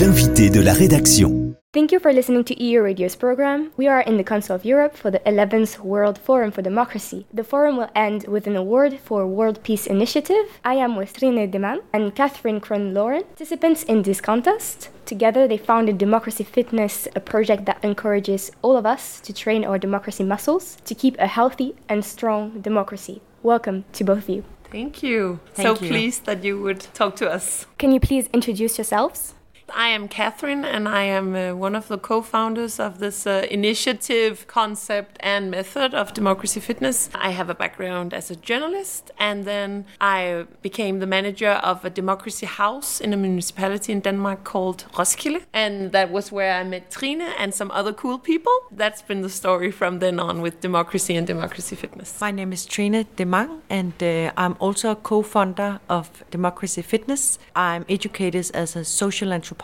L'invité de la rédaction. Thank you for listening to EU Radio's program. We are in the Council of Europe for the 11th World Forum for Democracy. The forum will end with an award for World Peace Initiative. I am with Trine Deman and Catherine Cron Lauren, participants in this contest. Together, they founded Democracy Fitness, a project that encourages all of us to train our democracy muscles to keep a healthy and strong democracy. Welcome to both of you. Thank you. Thank so you. pleased that you would talk to us. Can you please introduce yourselves? I am Catherine, and I am uh, one of the co founders of this uh, initiative, concept, and method of Democracy Fitness. I have a background as a journalist, and then I became the manager of a democracy house in a municipality in Denmark called Roskilde. And that was where I met Trine and some other cool people. That's been the story from then on with democracy and democracy fitness. My name is Trine Demang, and uh, I'm also a co-founder of Democracy Fitness. I'm educated as a social anthropologist,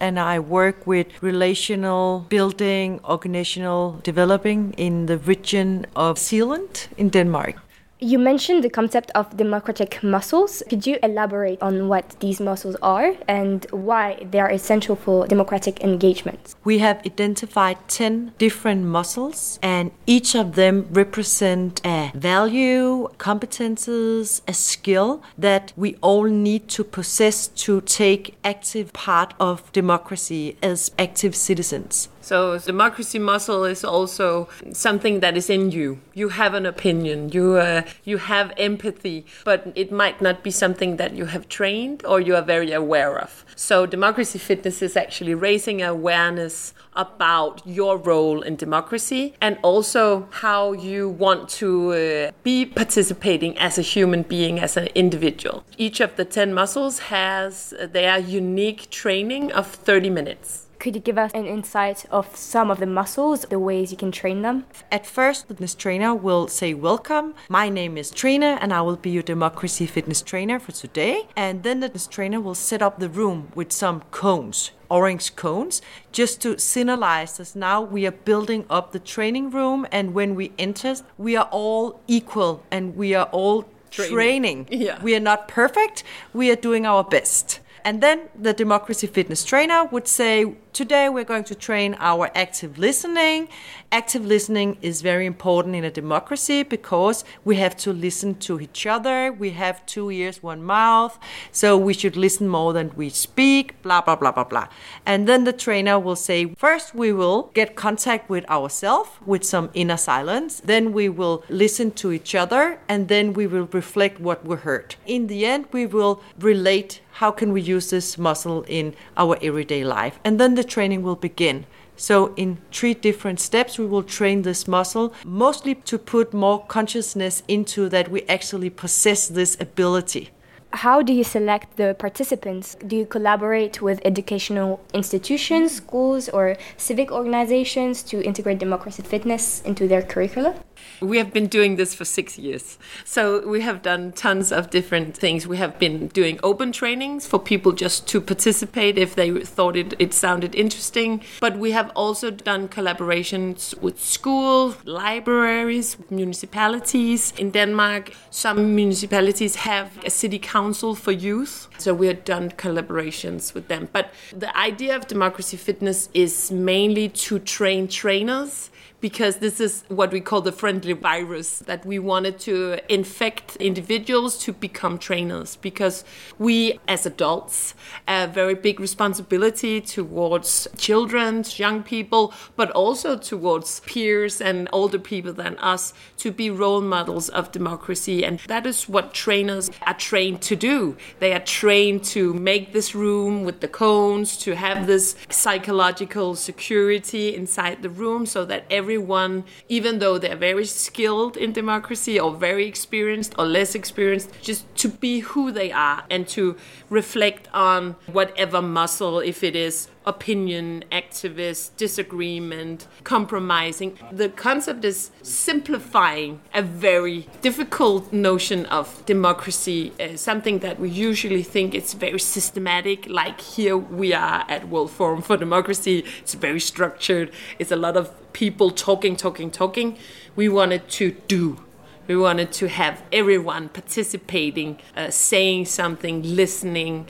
and I work with relational building, organizational developing in the region of Zealand in Denmark. You mentioned the concept of democratic muscles. Could you elaborate on what these muscles are and why they are essential for democratic engagement? We have identified 10 different muscles, and each of them represent a value, competences, a skill that we all need to possess to take active part of democracy as active citizens. So, democracy muscle is also something that is in you. You have an opinion, you uh, you have empathy, but it might not be something that you have trained or you are very aware of. So, democracy fitness is actually raising awareness about your role in democracy and also how you want to uh, be participating as a human being, as an individual. Each of the 10 muscles has their unique training of 30 minutes. Could you give us an insight of some of the muscles, the ways you can train them? At first, the fitness trainer will say, Welcome, my name is Trina, and I will be your democracy fitness trainer for today. And then the fitness trainer will set up the room with some cones, orange cones, just to signalize that now we are building up the training room. And when we enter, we are all equal and we are all Training. training. Yeah. We are not perfect, we are doing our best. And then the democracy fitness trainer would say, Today we're going to train our active listening. Active listening is very important in a democracy because we have to listen to each other. We have two ears, one mouth. So we should listen more than we speak, blah, blah, blah, blah, blah. And then the trainer will say, First we will get contact with ourselves with some inner silence. Then we will listen to each other and then we will reflect what we heard. In the end, we will relate how can we use this muscle in our everyday life and then the training will begin so in three different steps we will train this muscle mostly to put more consciousness into that we actually possess this ability How do you select the participants? Do you collaborate with educational institutions, schools, or civic organizations to integrate democracy fitness into their curricula? We have been doing this for six years. So we have done tons of different things. We have been doing open trainings for people just to participate if they thought it, it sounded interesting. But we have also done collaborations with schools, libraries, municipalities. In Denmark, some municipalities have a city council for youth. So we have done collaborations with them. But the idea of democracy fitness is mainly to train trainers because this is what we call the friendly virus that we wanted to infect individuals to become trainers because we as adults have a very big responsibility towards children young people but also towards peers and older people than us to be role models of democracy. And that is what trainers are trained to do. They are trained to make this room with the cones to have this psychological security inside the room so that everyone, even though they're very skilled in democracy or very experienced or less experienced, just to be who they are and to reflect on whatever muscle, if it is opinion, activist, disagreement, compromising. The concept is simplifying a very difficult notion of democracy, uh, something that we usually think it's very systematic, like here we are at World Forum for Democracy. It's very structured, it's a lot of people talking, talking, talking. We wanted to do. We wanted to have everyone participating, uh, saying something, listening,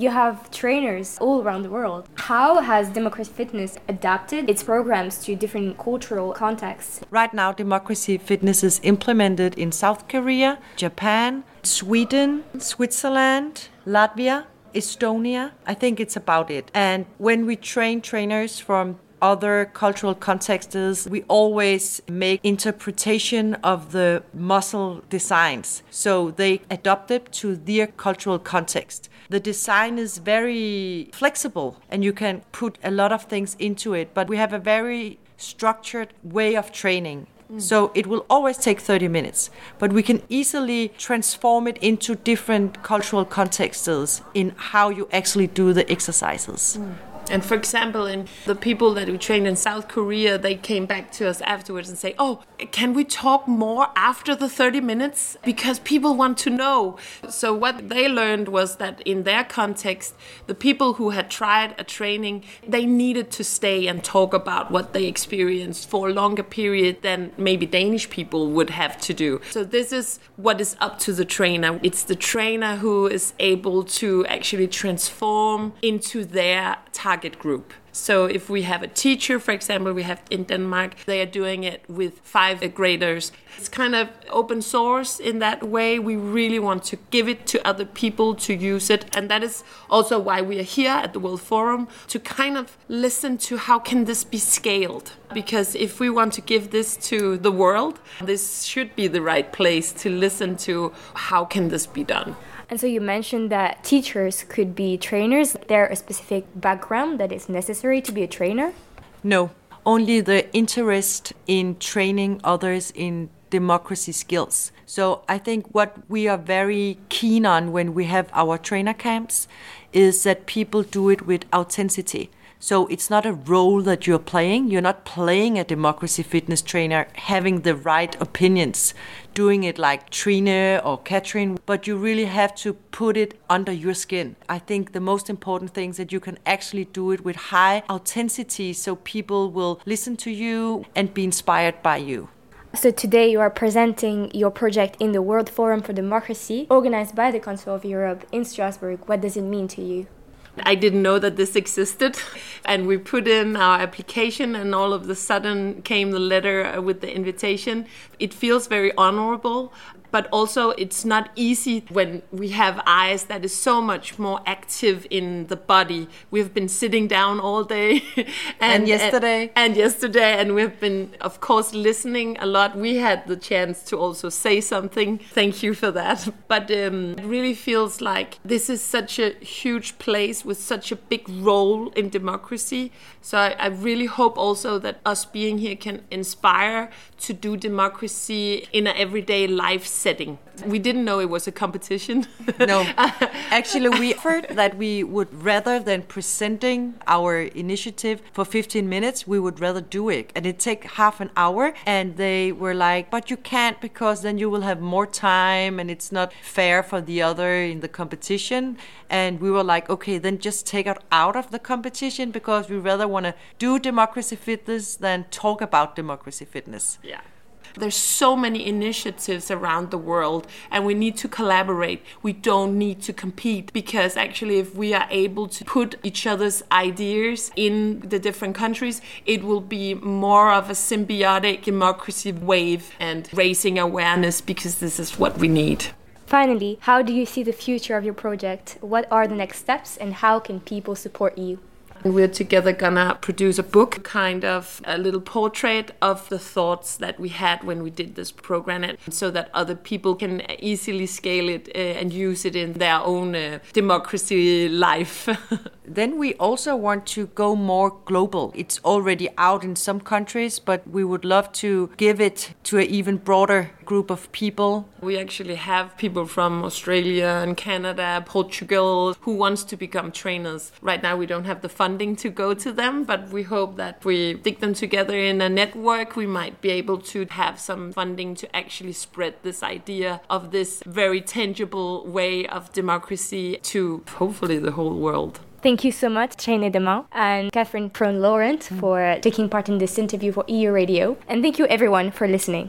You have trainers all around the world. How has Democracy Fitness adapted its programs to different cultural contexts? Right now, Democracy Fitness is implemented in South Korea, Japan, Sweden, Switzerland, Latvia, Estonia. I think it's about it. And when we train trainers from other cultural contexts, we always make interpretation of the muscle designs. So they adapt it to their cultural context. The design is very flexible and you can put a lot of things into it, but we have a very structured way of training. Mm. So it will always take 30 minutes, but we can easily transform it into different cultural contexts in how you actually do the exercises. Mm. And for example, in the people that we trained in South Korea, they came back to us afterwards and say, "Oh, can we talk more after the 30 minutes because people want to know." So what they learned was that in their context, the people who had tried a training, they needed to stay and talk about what they experienced for a longer period than maybe Danish people would have to do. So this is what is up to the trainer. It's the trainer who is able to actually transform into their target group. So if we have a teacher, for example, we have in Denmark, they are doing it with five graders. It's kind of open source in that way. We really want to give it to other people to use it. And that is also why we are here at the World Forum to kind of listen to how can this be scaled? Because if we want to give this to the world, this should be the right place to listen to how can this be done. And so you mentioned that teachers could be trainers. There a specific background that is necessary to be a trainer? No, only the interest in training others in democracy skills. So I think what we are very keen on when we have our trainer camps is that people do it with authenticity. So it's not a role that you're playing. You're not playing a democracy fitness trainer having the right opinions, doing it like Trine or Katrin, but you really have to put it under your skin. I think the most important thing is that you can actually do it with high authenticity so people will listen to you and be inspired by you. So today you are presenting your project in the World Forum for Democracy, organized by the Council of Europe in Strasbourg. What does it mean to you? I didn't know that this existed. And we put in our application, and all of the sudden came the letter with the invitation. It feels very honorable but also it's not easy when we have eyes that is so much more active in the body. We've been sitting down all day and, and yesterday and, and, yesterday and we've been of course listening a lot. We had the chance to also say something. Thank you for that. But um, it really feels like this is such a huge place with such a big role in democracy. So I, I really hope also that us being here can inspire to do democracy in an everyday life setting. We didn't know it was a competition. no. Actually, we offered that we would rather than presenting our initiative for 15 minutes, we would rather do it. And it take half an hour. And they were like, but you can't because then you will have more time and it's not fair for the other in the competition. And we were like, okay, then just take it out of the competition because we rather want to do democracy fitness than talk about democracy fitness. Yeah. There's so many initiatives around the world, and we need to collaborate. We don't need to compete because actually, if we are able to put each other's ideas in the different countries, it will be more of a symbiotic democracy wave and raising awareness because this is what we need. Finally, how do you see the future of your project? What are the next steps, and how can people support you? We're together gonna produce a book, kind of a little portrait of the thoughts that we had when we did this program, and so that other people can easily scale it uh, and use it in their own uh, democracy life. then we also want to go more global. It's already out in some countries, but we would love to give it to an even broader group of people. We actually have people from Australia and Canada, Portugal, who wants to become trainers. Right now, we don't have the funding to go to them, but we hope that we dig them together in a network. We might be able to have some funding to actually spread this idea of this very tangible way of democracy to hopefully the whole world. Thank you so much, Trine Demain and Catherine Prone Laurent, for taking part in this interview for EU Radio. And thank you, everyone, for listening.